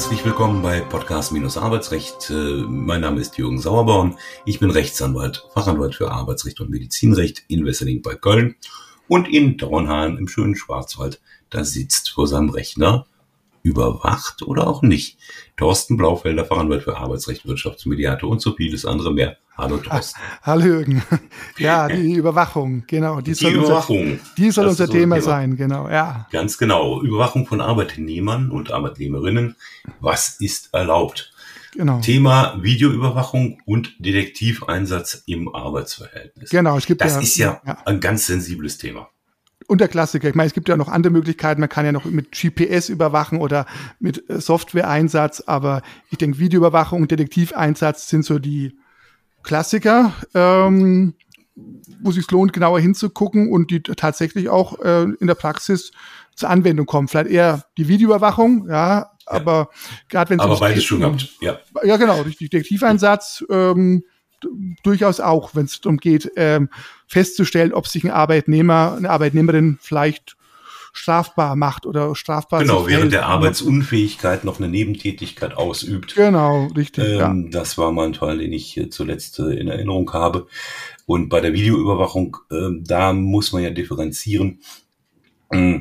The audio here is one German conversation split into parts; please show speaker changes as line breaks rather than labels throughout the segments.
Herzlich willkommen bei Podcast-Arbeitsrecht. Äh, mein Name ist Jürgen Sauerborn. Ich bin Rechtsanwalt, Fachanwalt für Arbeitsrecht und Medizinrecht in Wesseling bei Köln und in Dornhahn im schönen Schwarzwald. Da sitzt vor seinem Rechner überwacht oder auch nicht. Thorsten Blaufelder, Fachanwalt für Arbeitsrecht, Wirtschaftsmediator und so vieles andere mehr. Hallo Thorsten.
Hallo Jürgen. Ja, die Überwachung, genau.
Die, die soll Überwachung.
Unser, die soll unser Thema, Thema sein, genau, ja.
Ganz genau. Überwachung von Arbeitnehmern und Arbeitnehmerinnen. Was ist erlaubt? Genau. Thema Videoüberwachung und Detektiveinsatz im Arbeitsverhältnis.
Genau, es gibt
das
ja,
ist ja, ja ein ganz sensibles Thema
und der Klassiker. Ich meine, es gibt ja noch andere Möglichkeiten. Man kann ja noch mit GPS überwachen oder mit äh, Software-Einsatz. Aber ich denke, Videoüberwachung und Detektiveinsatz sind so die Klassiker, ähm, wo sich lohnt, genauer hinzugucken und die tatsächlich auch äh, in der Praxis zur Anwendung kommen. Vielleicht eher die Videoüberwachung, ja, aber gerade wenn es
aber beides schon gehabt, ja.
Ja, genau, Detektiveinsatz. Ähm, durchaus auch, wenn es darum geht, ähm, festzustellen, ob sich ein Arbeitnehmer, eine Arbeitnehmerin vielleicht strafbar macht oder strafbar
Genau, während der Arbeitsunfähigkeit noch eine Nebentätigkeit ausübt.
Genau, richtig.
Ähm, ja. Das war mal ein Fall, den ich zuletzt äh, in Erinnerung habe. Und bei der Videoüberwachung, äh, da muss man ja differenzieren äh,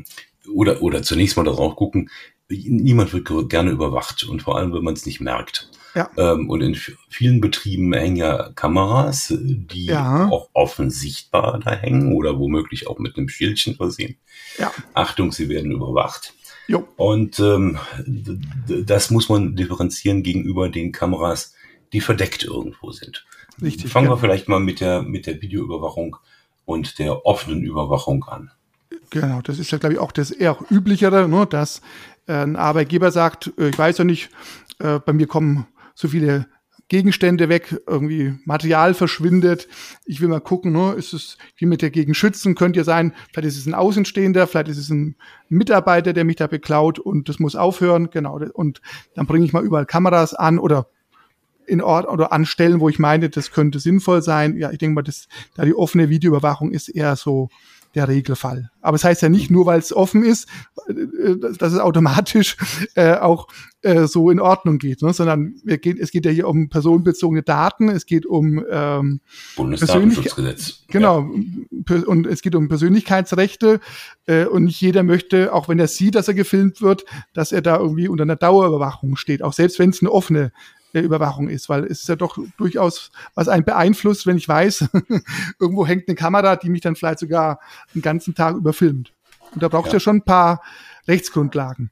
oder, oder zunächst mal darauf gucken, niemand wird gerne überwacht und vor allem, wenn man es nicht merkt. Ja. Ähm, und in vielen Betrieben hängen ja Kameras, die ja. auch offen sichtbar da hängen oder womöglich auch mit einem Schildchen versehen. Ja. Achtung, sie werden überwacht. Jo. Und ähm, das muss man differenzieren gegenüber den Kameras, die verdeckt irgendwo sind. Richtig. Fangen wir vielleicht mal mit der, mit der Videoüberwachung und der offenen Überwachung an.
Genau, das ist ja, glaube ich, auch das eher üblichere, ne, dass äh, ein Arbeitgeber sagt, äh, ich weiß ja nicht, äh, bei mir kommen so viele Gegenstände weg, irgendwie Material verschwindet. Ich will mal gucken, ne, ist es, wie mit dagegen schützen, könnte ja sein, vielleicht ist es ein Außenstehender, vielleicht ist es ein Mitarbeiter, der mich da beklaut und das muss aufhören, genau. Und dann bringe ich mal überall Kameras an oder in Ort oder an Stellen, wo ich meine, das könnte sinnvoll sein. Ja, ich denke mal, das, da die offene Videoüberwachung ist eher so der Regelfall. Aber es das heißt ja nicht nur, weil es offen ist, äh, dass es automatisch äh, auch äh, so in Ordnung geht, ne? sondern geht, es geht ja hier um personenbezogene Daten, es geht um ähm,
Bundesdatenschutzgesetz.
Genau, ja. und es geht um Persönlichkeitsrechte äh, und nicht jeder möchte, auch wenn er sieht, dass er gefilmt wird, dass er da irgendwie unter einer Dauerüberwachung steht, auch selbst wenn es eine offene der Überwachung ist, weil es ist ja doch durchaus was einen beeinflusst, wenn ich weiß, irgendwo hängt eine Kamera, die mich dann vielleicht sogar den ganzen Tag überfilmt. Und da braucht es ja. ja schon ein paar Rechtsgrundlagen.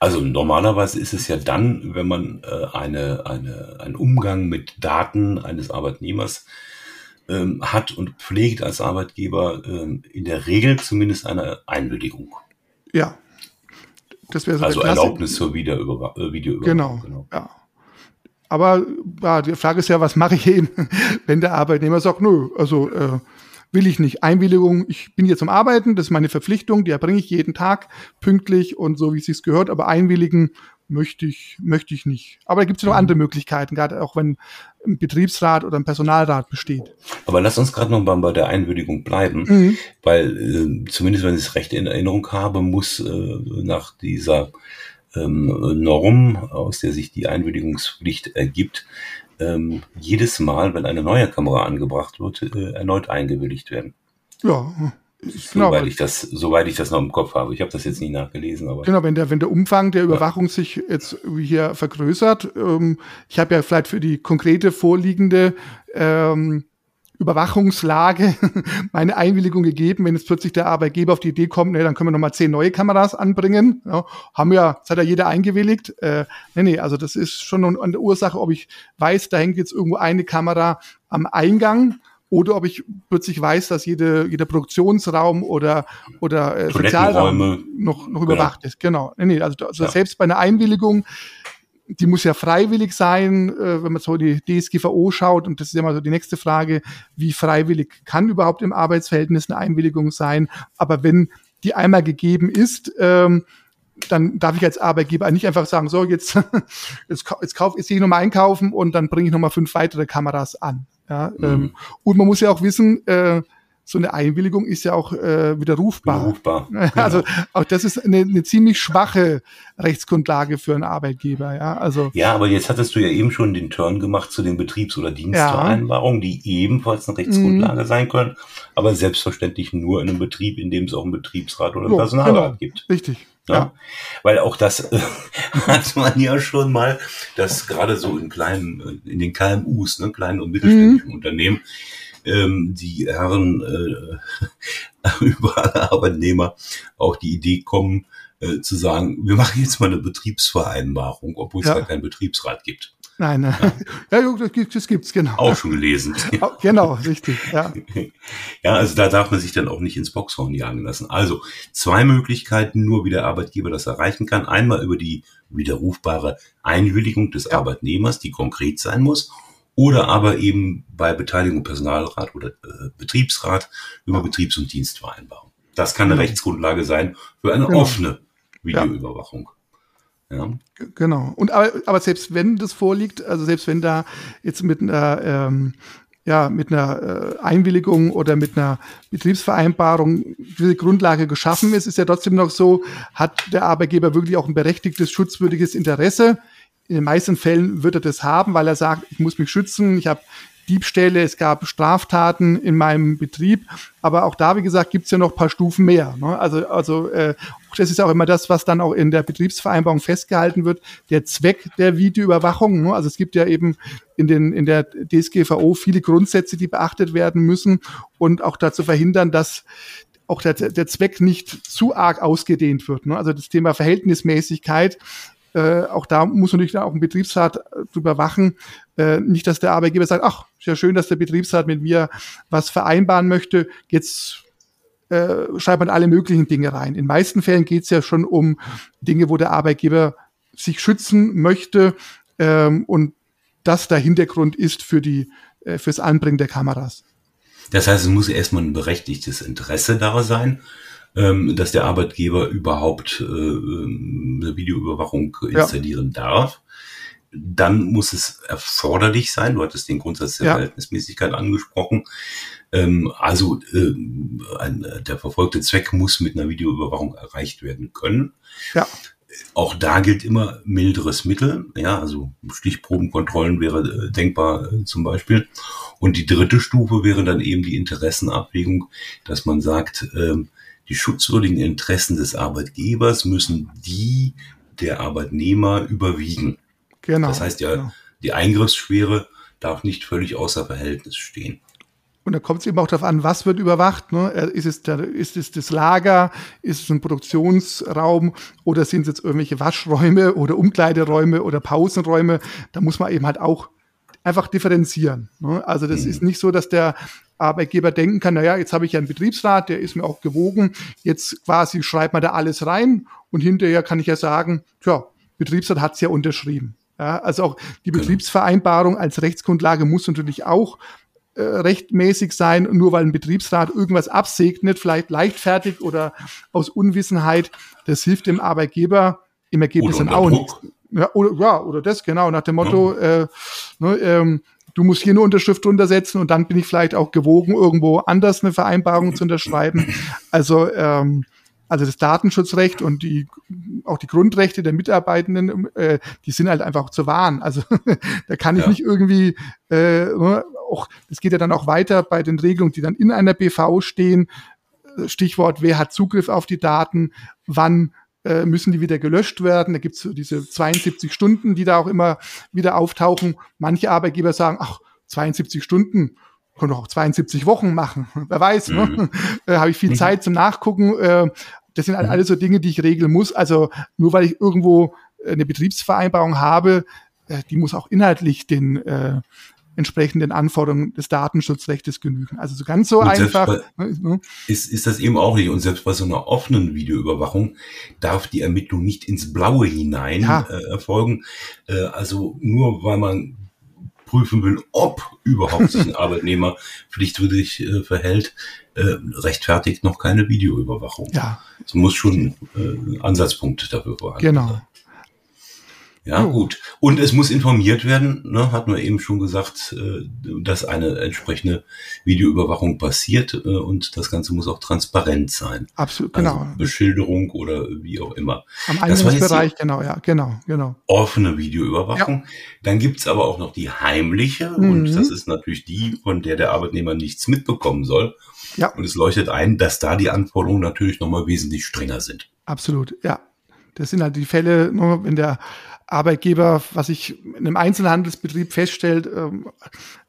Also normalerweise ist es ja dann, wenn man äh, eine, eine, einen Umgang mit Daten eines Arbeitnehmers ähm, hat und pflegt als Arbeitgeber ähm, in der Regel zumindest eine Einwilligung.
Ja.
Das wäre so Also Erlaubnis zur Videoüberwachung.
Genau. genau. Ja. Aber ja, die Frage ist ja, was mache ich eben, wenn der Arbeitnehmer sagt, nö, also äh, will ich nicht. Einwilligung, ich bin hier zum Arbeiten, das ist meine Verpflichtung, die erbringe ich jeden Tag pünktlich und so, wie es sich gehört, aber einwilligen möchte ich, möchte ich nicht. Aber da gibt es noch mhm. andere Möglichkeiten, gerade auch wenn ein Betriebsrat oder ein Personalrat besteht.
Aber lass uns gerade noch mal bei der Einwilligung bleiben, mhm. weil äh, zumindest wenn ich es recht in Erinnerung habe, muss äh, nach dieser ähm, Norm, aus der sich die Einwilligungspflicht ergibt, ähm, jedes Mal, wenn eine neue Kamera angebracht wird, äh, erneut eingewilligt werden.
Ja.
Genau, soweit ich das, soweit ich das noch im Kopf habe. Ich habe das jetzt nicht nachgelesen, aber
genau, wenn der, wenn der Umfang der Überwachung ja. sich jetzt hier vergrößert, ähm, ich habe ja vielleicht für die konkrete vorliegende ähm, Überwachungslage meine Einwilligung gegeben, wenn jetzt plötzlich der Arbeitgeber auf die Idee kommt, ne, dann können wir nochmal zehn neue Kameras anbringen. Ja, haben ja, das hat ja jeder eingewilligt. Äh, nee, nee, also das ist schon an der Ursache, ob ich weiß, da hängt jetzt irgendwo eine Kamera am Eingang oder ob ich plötzlich weiß, dass jede, jeder Produktionsraum oder, oder äh, Sozialraum noch, noch überwacht ja. ist. Genau. Nee, nee, also, also ja. selbst bei einer Einwilligung die muss ja freiwillig sein, äh, wenn man so die DSGVO schaut. Und das ist ja mal so die nächste Frage, wie freiwillig kann überhaupt im Arbeitsverhältnis eine Einwilligung sein? Aber wenn die einmal gegeben ist, ähm, dann darf ich als Arbeitgeber nicht einfach sagen, so jetzt, jetzt, jetzt, kauf, jetzt gehe ich nochmal einkaufen und dann bringe ich nochmal fünf weitere Kameras an. Ja, mhm. ähm, und man muss ja auch wissen, äh, so eine Einwilligung ist ja auch äh, widerrufbar.
Widerrufbar.
Also genau. auch das ist eine, eine ziemlich schwache Rechtsgrundlage für einen Arbeitgeber. Ja, also
ja, aber jetzt hattest du ja eben schon den Turn gemacht zu den Betriebs- oder Dienstvereinbarungen, ja. die ebenfalls eine Rechtsgrundlage mhm. sein können, aber selbstverständlich nur in einem Betrieb, in dem es auch einen Betriebsrat oder einen so, Personalrat genau. gibt.
Richtig.
Ja. ja. Weil auch das äh, hat man ja schon mal, dass gerade so in kleinen, in den KMUs, ne, kleinen und mittelständischen mhm. Unternehmen, ähm, die Herren äh, überall Arbeitnehmer auch die Idee kommen, äh, zu sagen, wir machen jetzt mal eine Betriebsvereinbarung, obwohl es ja. gar keinen Betriebsrat gibt.
Nein, nein. Ja, ja das, gibt, das gibt's genau.
Auch schon gelesen.
genau, richtig. Ja.
ja, also da darf man sich dann auch nicht ins Boxhorn jagen lassen. Also zwei Möglichkeiten, nur wie der Arbeitgeber das erreichen kann. Einmal über die widerrufbare Einwilligung des ja. Arbeitnehmers, die konkret sein muss, oder aber eben bei Beteiligung Personalrat oder äh, Betriebsrat über Betriebs- und Dienstvereinbarung. Das kann eine mhm. Rechtsgrundlage sein für eine genau. offene Videoüberwachung.
Ja. Genau. Und aber, aber selbst wenn das vorliegt, also selbst wenn da jetzt mit einer ähm, ja, mit einer äh, Einwilligung oder mit einer Betriebsvereinbarung diese Grundlage geschaffen ist, ist ja trotzdem noch so, hat der Arbeitgeber wirklich auch ein berechtigtes, schutzwürdiges Interesse. In den meisten Fällen wird er das haben, weil er sagt, ich muss mich schützen, ich habe Diebstähle, es gab Straftaten in meinem Betrieb. Aber auch da, wie gesagt, gibt's ja noch paar Stufen mehr. Ne? Also, also äh, das ist auch immer das, was dann auch in der Betriebsvereinbarung festgehalten wird, der Zweck der Videoüberwachung. Ne? Also es gibt ja eben in, den, in der DSGVO viele Grundsätze, die beachtet werden müssen und auch dazu verhindern, dass auch der, der Zweck nicht zu arg ausgedehnt wird. Ne? Also das Thema Verhältnismäßigkeit äh, auch da muss natürlich auch ein Betriebsrat äh, drüber wachen. Äh, nicht, dass der Arbeitgeber sagt, ach, ist ja schön, dass der Betriebsrat mit mir was vereinbaren möchte. Jetzt äh, schreibt man alle möglichen Dinge rein. In meisten Fällen geht es ja schon um Dinge, wo der Arbeitgeber sich schützen möchte ähm, und das der Hintergrund ist für die äh, fürs Anbringen der Kameras.
Das heißt, es muss erstmal ein berechtigtes Interesse da sein ähm, dass der Arbeitgeber überhaupt äh, eine Videoüberwachung installieren ja. darf. Dann muss es erforderlich sein. Du hattest den Grundsatz der ja. Verhältnismäßigkeit angesprochen. Ähm, also äh, ein, der verfolgte Zweck muss mit einer Videoüberwachung erreicht werden können. Ja. Auch da gilt immer milderes Mittel, ja, also Stichprobenkontrollen wäre äh, denkbar äh, zum Beispiel. Und die dritte Stufe wäre dann eben die Interessenabwägung, dass man sagt, ähm, die schutzwürdigen Interessen des Arbeitgebers müssen die der Arbeitnehmer überwiegen. Genau. Das heißt ja, genau. die Eingriffsschwere darf nicht völlig außer Verhältnis stehen.
Und da kommt es eben auch darauf an, was wird überwacht. Ne? Äh, ist, es der, ist es das Lager, ist es ein Produktionsraum oder sind es jetzt irgendwelche Waschräume oder Umkleideräume oder Pausenräume? Da muss man eben halt auch einfach differenzieren. Ne? Also das mhm. ist nicht so, dass der Arbeitgeber denken kann, naja, jetzt habe ich ja einen Betriebsrat, der ist mir auch gewogen, jetzt quasi schreibt man da alles rein und hinterher kann ich ja sagen, tja, Betriebsrat hat es ja unterschrieben. Ja, also auch die genau. Betriebsvereinbarung als Rechtsgrundlage muss natürlich auch äh, rechtmäßig sein. Nur weil ein Betriebsrat irgendwas absegnet, vielleicht leichtfertig oder aus Unwissenheit, das hilft dem Arbeitgeber im Ergebnis dann auch nicht. Ja oder, ja, oder das, genau, nach dem Motto, äh, ne, ähm, du musst hier eine Unterschrift untersetzen und dann bin ich vielleicht auch gewogen, irgendwo anders eine Vereinbarung zu unterschreiben. Also, ähm, also das Datenschutzrecht und die auch die Grundrechte der Mitarbeitenden, äh, die sind halt einfach zu wahren. Also da kann ich ja. nicht irgendwie, äh, ne, auch das geht ja dann auch weiter bei den Regelungen, die dann in einer BV stehen. Stichwort, wer hat Zugriff auf die Daten, wann äh, müssen die wieder gelöscht werden. Da gibt es so diese 72 Stunden, die da auch immer wieder auftauchen. Manche Arbeitgeber sagen, ach, 72 Stunden, können doch auch 72 Wochen machen. Wer weiß, ne? äh, habe ich viel mhm. Zeit zum Nachgucken. Äh, das sind halt mhm. alles so Dinge, die ich regeln muss. Also nur weil ich irgendwo äh, eine Betriebsvereinbarung habe, äh, die muss auch inhaltlich den äh, entsprechenden Anforderungen des Datenschutzrechts genügen. Also so ganz so und einfach.
Bei, ne, ne? ist, ist das eben auch nicht. Und selbst bei so einer offenen Videoüberwachung darf die Ermittlung nicht ins Blaue hinein ja. äh, erfolgen. Äh, also nur weil man prüfen will, ob überhaupt sich ein Arbeitnehmer pflichtwidrig äh, verhält, äh, rechtfertigt noch keine Videoüberwachung. Ja. Es muss schon äh, Ansatzpunkt dafür vorhanden
Genau.
Ja, oh. gut. Und es muss informiert werden, ne, hatten wir eben schon gesagt, äh, dass eine entsprechende Videoüberwachung passiert äh, und das Ganze muss auch transparent sein.
Absolut,
also
genau.
Beschilderung oder wie auch immer.
Am Eingangsbereich, genau, ja, genau, genau.
Offene Videoüberwachung. Ja. Dann gibt's aber auch noch die heimliche mhm. und das ist natürlich die, von der der Arbeitnehmer nichts mitbekommen soll. Ja. Und es leuchtet ein, dass da die Anforderungen natürlich nochmal wesentlich strenger sind.
Absolut, ja. Das sind halt die Fälle, wenn der Arbeitgeber, was ich in einem Einzelhandelsbetrieb feststellt, ähm,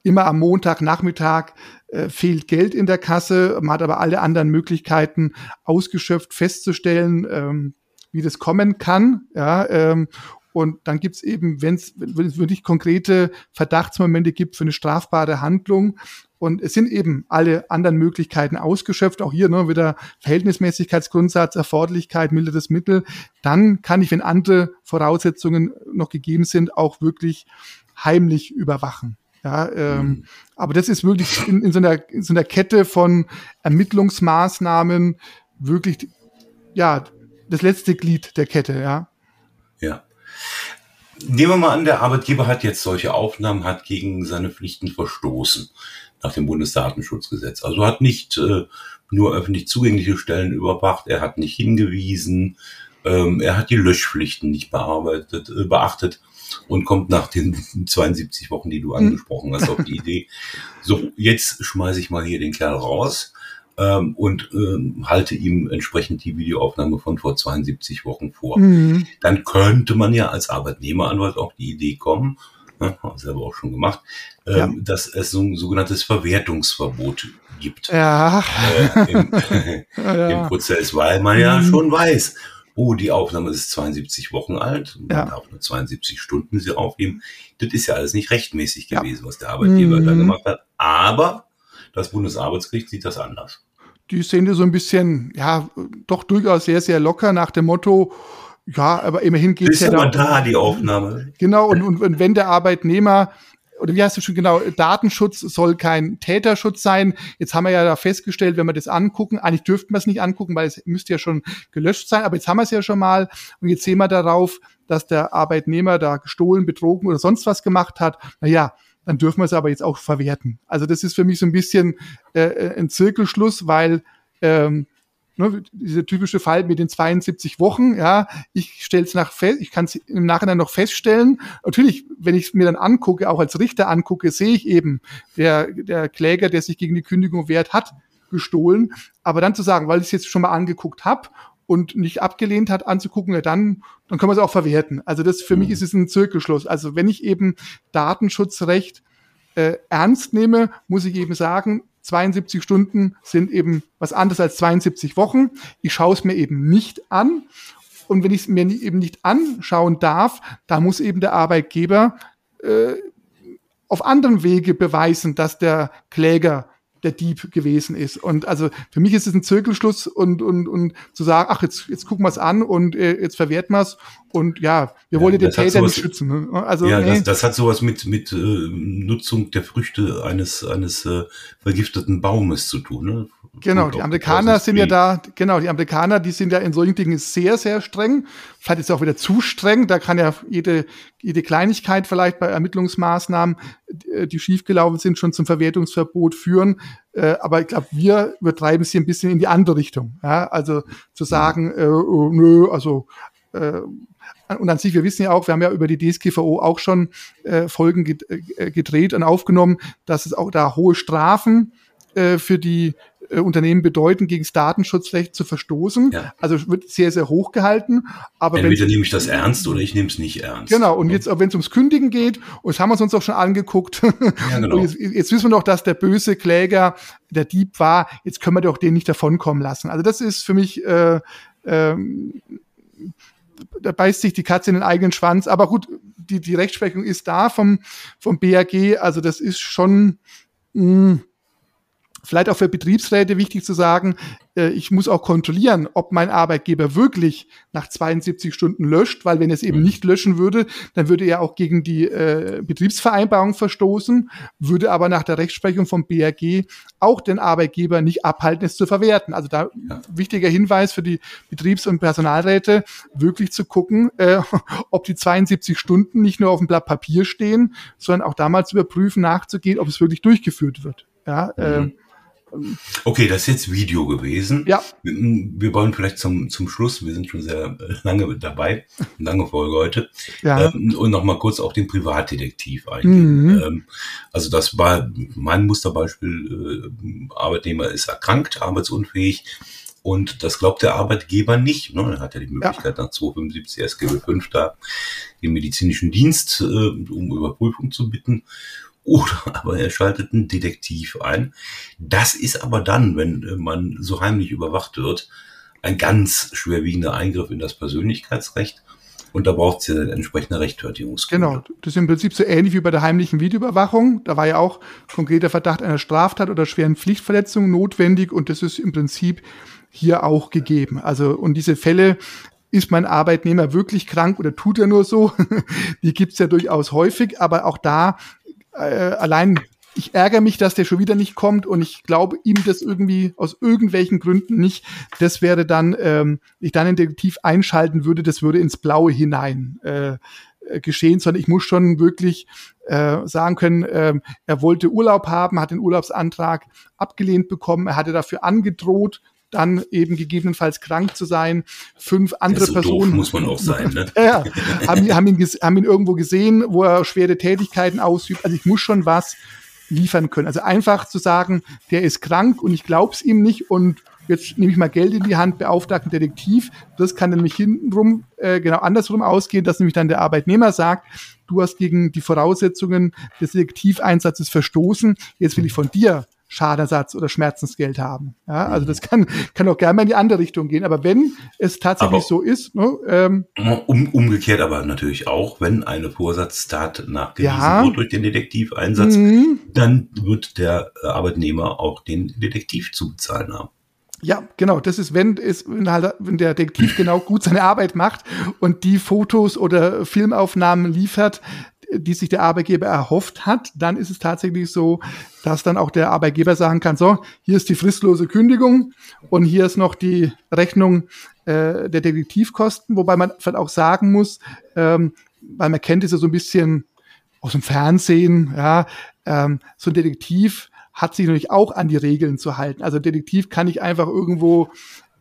immer am Montagnachmittag äh, fehlt Geld in der Kasse. Man hat aber alle anderen Möglichkeiten ausgeschöpft, festzustellen, ähm, wie das kommen kann. Ja, ähm, und dann gibt's eben, wenn es wirklich konkrete Verdachtsmomente gibt für eine strafbare Handlung, und es sind eben alle anderen Möglichkeiten ausgeschöpft. Auch hier ne, wieder Verhältnismäßigkeitsgrundsatz, Erforderlichkeit, milderes Mittel. Dann kann ich, wenn andere Voraussetzungen noch gegeben sind, auch wirklich heimlich überwachen. Ja, ähm, mhm. aber das ist wirklich in, in, so einer, in so einer Kette von Ermittlungsmaßnahmen wirklich, ja, das letzte Glied der Kette, ja.
Ja. Nehmen wir mal an, der Arbeitgeber hat jetzt solche Aufnahmen, hat gegen seine Pflichten verstoßen nach dem Bundesdatenschutzgesetz. Also hat nicht äh, nur öffentlich zugängliche Stellen überwacht, er hat nicht hingewiesen, ähm, er hat die Löschpflichten nicht bearbeitet, äh, beachtet und kommt nach den 72 Wochen, die du hm. angesprochen hast, auf die Idee, so, jetzt schmeiße ich mal hier den Kerl raus ähm, und ähm, halte ihm entsprechend die Videoaufnahme von vor 72 Wochen vor. Mhm. Dann könnte man ja als Arbeitnehmeranwalt auch die Idee kommen, ne, haben wir selber auch schon gemacht, ähm, ja. dass es so ein sogenanntes Verwertungsverbot gibt
ja.
äh, im, ja. im, Prozess, weil man ja mhm. schon weiß, oh, die Aufnahme ist 72 Wochen alt, man ja. darf nur 72 Stunden sie aufnehmen. Das ist ja alles nicht rechtmäßig gewesen, was der Arbeitgeber mhm. da gemacht hat. Aber das Bundesarbeitsgericht sieht das anders.
Die sehen das so ein bisschen, ja, doch durchaus sehr, sehr locker nach dem Motto, ja, aber immerhin geht es ja
da, da die Aufnahme.
Genau, und, und, und wenn der Arbeitnehmer oder wie heißt du schon genau, Datenschutz soll kein Täterschutz sein. Jetzt haben wir ja da festgestellt, wenn wir das angucken, eigentlich dürften wir es nicht angucken, weil es müsste ja schon gelöscht sein, aber jetzt haben wir es ja schon mal und jetzt sehen wir darauf, dass der Arbeitnehmer da gestohlen, betrogen oder sonst was gemacht hat. Naja, dann dürfen wir es aber jetzt auch verwerten. Also das ist für mich so ein bisschen äh, äh ein Zirkelschluss, weil ähm, ne, dieser typische Fall mit den 72 Wochen, ja, ich stelle es nach fest, ich kann es im Nachhinein noch feststellen. Natürlich, wenn ich es mir dann angucke, auch als Richter angucke, sehe ich eben, der, der Kläger, der sich gegen die Kündigung wehrt, hat gestohlen. Aber dann zu sagen, weil ich es jetzt schon mal angeguckt habe und nicht abgelehnt hat, anzugucken, ja, dann, dann können wir es auch verwerten. Also das für mich mhm. ist es ein Zirkelschluss. Also wenn ich eben Datenschutzrecht äh, ernst nehme, muss ich eben sagen, 72 Stunden sind eben was anderes als 72 Wochen. Ich schaue es mir eben nicht an. Und wenn ich es mir eben nicht anschauen darf, da muss eben der Arbeitgeber äh, auf anderen Wege beweisen, dass der Kläger der Dieb gewesen ist. Und also für mich ist es ein Zirkelschluss und, und, und zu sagen, ach, jetzt, jetzt gucken wir es an und äh, jetzt verwerten wir es. Und ja, wir wollen ja, den Täter sowas, nicht schützen. Ne?
Also, ja, nee. das, das hat sowas mit, mit äh, Nutzung der Früchte eines, eines äh, vergifteten Baumes zu tun. Ne?
Genau, die Amerikaner sind ja da, genau, die Amerikaner, die sind ja in solchen Dingen sehr, sehr streng. Vielleicht ist es auch wieder zu streng. Da kann ja jede, jede Kleinigkeit vielleicht bei Ermittlungsmaßnahmen, äh, die schiefgelaufen sind, schon zum Verwertungsverbot führen. Äh, aber ich glaube, wir übertreiben es hier ein bisschen in die andere Richtung. Ja? Also zu sagen, äh, oh, nö, also äh, und an sich, wir wissen ja auch, wir haben ja über die DSGVO auch schon äh, Folgen gedreht und aufgenommen, dass es auch da hohe Strafen äh, für die äh, Unternehmen bedeuten, gegen das Datenschutzrecht zu verstoßen. Ja. Also wird sehr, sehr hoch gehalten. Aber
Entweder nehme ich das ernst oder ich nehme es nicht ernst.
Genau, und jetzt, wenn es ums Kündigen geht, und das haben wir uns auch schon angeguckt, ja, genau. jetzt, jetzt, wissen wir doch, dass der böse Kläger der Dieb war, jetzt können wir doch den nicht davonkommen lassen. Also das ist für mich äh, ähm, da beißt sich die Katze in den eigenen Schwanz. Aber gut, die, die Rechtsprechung ist da vom, vom BAG. Also das ist schon, mh, hm, vielleicht auch für Betriebsräte wichtig zu sagen, äh, ich muss auch kontrollieren, ob mein Arbeitgeber wirklich nach 72 Stunden löscht, weil wenn es eben mhm. nicht löschen würde, dann würde er auch gegen die äh, Betriebsvereinbarung verstoßen, würde aber nach der Rechtsprechung vom BRG auch den Arbeitgeber nicht abhalten, es zu verwerten. Also da ja. wichtiger Hinweis für die Betriebs- und Personalräte, wirklich zu gucken, äh, ob die 72 Stunden nicht nur auf dem Blatt Papier stehen, sondern auch damals überprüfen, nachzugehen, ob es wirklich durchgeführt wird. Ja, mhm. äh,
Okay, das ist jetzt Video gewesen.
Ja.
Wir wollen vielleicht zum, zum Schluss, wir sind schon sehr äh, lange dabei, lange Folge heute, ja. ähm, und nochmal kurz auf den Privatdetektiv eingehen. Mhm. Ähm, also das war mein Musterbeispiel, äh, Arbeitnehmer ist erkrankt, arbeitsunfähig, und das glaubt der Arbeitgeber nicht. Ne? Er hat ja die Möglichkeit ja. nach 275 SGB 5 da den medizinischen Dienst äh, um Überprüfung zu bitten oder aber er schaltet einen Detektiv ein. Das ist aber dann, wenn äh, man so heimlich überwacht wird, ein ganz schwerwiegender Eingriff in das Persönlichkeitsrecht. Und da braucht es ja entsprechende Rechtfertigungsgründe.
Genau, das ist im Prinzip so ähnlich wie bei der heimlichen Videoüberwachung. Da war ja auch konkreter Verdacht einer Straftat oder schweren Pflichtverletzung notwendig und das ist im Prinzip hier auch gegeben. Also und diese Fälle, ist mein Arbeitnehmer wirklich krank oder tut er nur so? Die gibt's ja durchaus häufig, aber auch da äh, allein ich ärgere mich, dass der schon wieder nicht kommt und ich glaube ihm das irgendwie aus irgendwelchen Gründen nicht. Das wäre dann, ähm, ich dann einen Detektiv einschalten würde, das würde ins Blaue hinein äh, äh, geschehen, sondern ich muss schon wirklich äh, sagen können, äh, er wollte Urlaub haben, hat den Urlaubsantrag abgelehnt bekommen, er hatte dafür angedroht, dann eben gegebenenfalls krank zu sein. Fünf andere so Personen.
muss man auch sein, ne?
ja, haben, haben, ihn, haben ihn irgendwo gesehen, wo er schwere Tätigkeiten ausübt. Also ich muss schon was liefern können. Also einfach zu sagen, der ist krank und ich glaub's ihm nicht und jetzt nehme ich mal Geld in die Hand, beauftrage einen Detektiv. Das kann nämlich hintenrum äh, genau andersrum ausgehen, dass nämlich dann der Arbeitnehmer sagt, du hast gegen die Voraussetzungen des Detektiveinsatzes verstoßen, jetzt will ich von dir Schadenersatz oder Schmerzensgeld haben. Ja, also das kann, kann auch gerne mal in die andere Richtung gehen. Aber wenn es tatsächlich aber so ist, ne, ähm,
um, umgekehrt aber natürlich auch, wenn eine Vorsatztat nachgewiesen ja, wird durch den Detektiveinsatz, mhm. dann wird der äh, Arbeitnehmer auch den Detektiv zu bezahlen haben.
Ja, genau. Das ist, wenn, ist, wenn, halt, wenn der Detektiv genau gut seine Arbeit macht und die Fotos oder Filmaufnahmen liefert, die sich der Arbeitgeber erhofft hat, dann ist es tatsächlich so, dass dann auch der Arbeitgeber sagen kann, so, hier ist die fristlose Kündigung und hier ist noch die Rechnung äh, der Detektivkosten, wobei man vielleicht auch sagen muss, ähm, weil man kennt es ja so ein bisschen aus dem Fernsehen, ja, ähm, so ein Detektiv hat sich natürlich auch an die Regeln zu halten. Also Detektiv kann nicht einfach irgendwo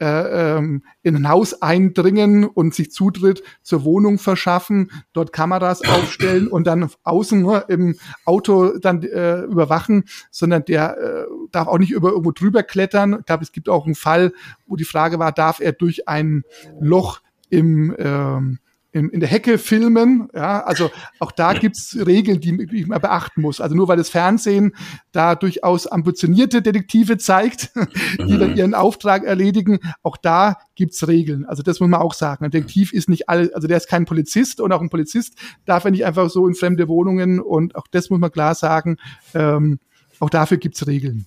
äh, ähm, in ein Haus eindringen und sich Zutritt zur Wohnung verschaffen, dort Kameras aufstellen und dann außen nur im Auto dann äh, überwachen, sondern der äh, darf auch nicht über irgendwo drüber klettern. Ich glaube, es gibt auch einen Fall, wo die Frage war, darf er durch ein Loch im ähm, in, in der Hecke filmen. Ja, also auch da gibt's Regeln, die, die man beachten muss. Also nur weil das Fernsehen da durchaus ambitionierte Detektive zeigt, die dann mhm. ihren Auftrag erledigen, auch da gibt's Regeln. Also das muss man auch sagen. Ein Detektiv ist nicht alle, also der ist kein Polizist und auch ein Polizist darf er nicht einfach so in fremde Wohnungen und auch das muss man klar sagen. Ähm, auch dafür gibt's Regeln.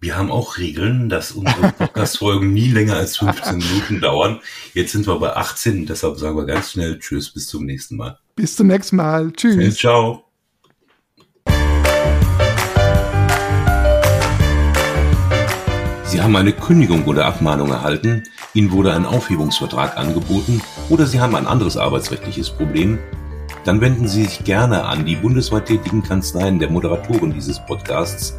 Wir haben auch Regeln, dass unsere Podcast-Folgen nie länger als 15 Minuten dauern. Jetzt sind wir bei 18, deshalb sagen wir ganz schnell Tschüss, bis zum nächsten Mal.
Bis zum nächsten Mal. Tschüss.
Ciao. Sie haben eine Kündigung oder Abmahnung erhalten, Ihnen wurde ein Aufhebungsvertrag angeboten oder Sie haben ein anderes arbeitsrechtliches Problem, dann wenden Sie sich gerne an die bundesweit tätigen Kanzleien der Moderatoren dieses Podcasts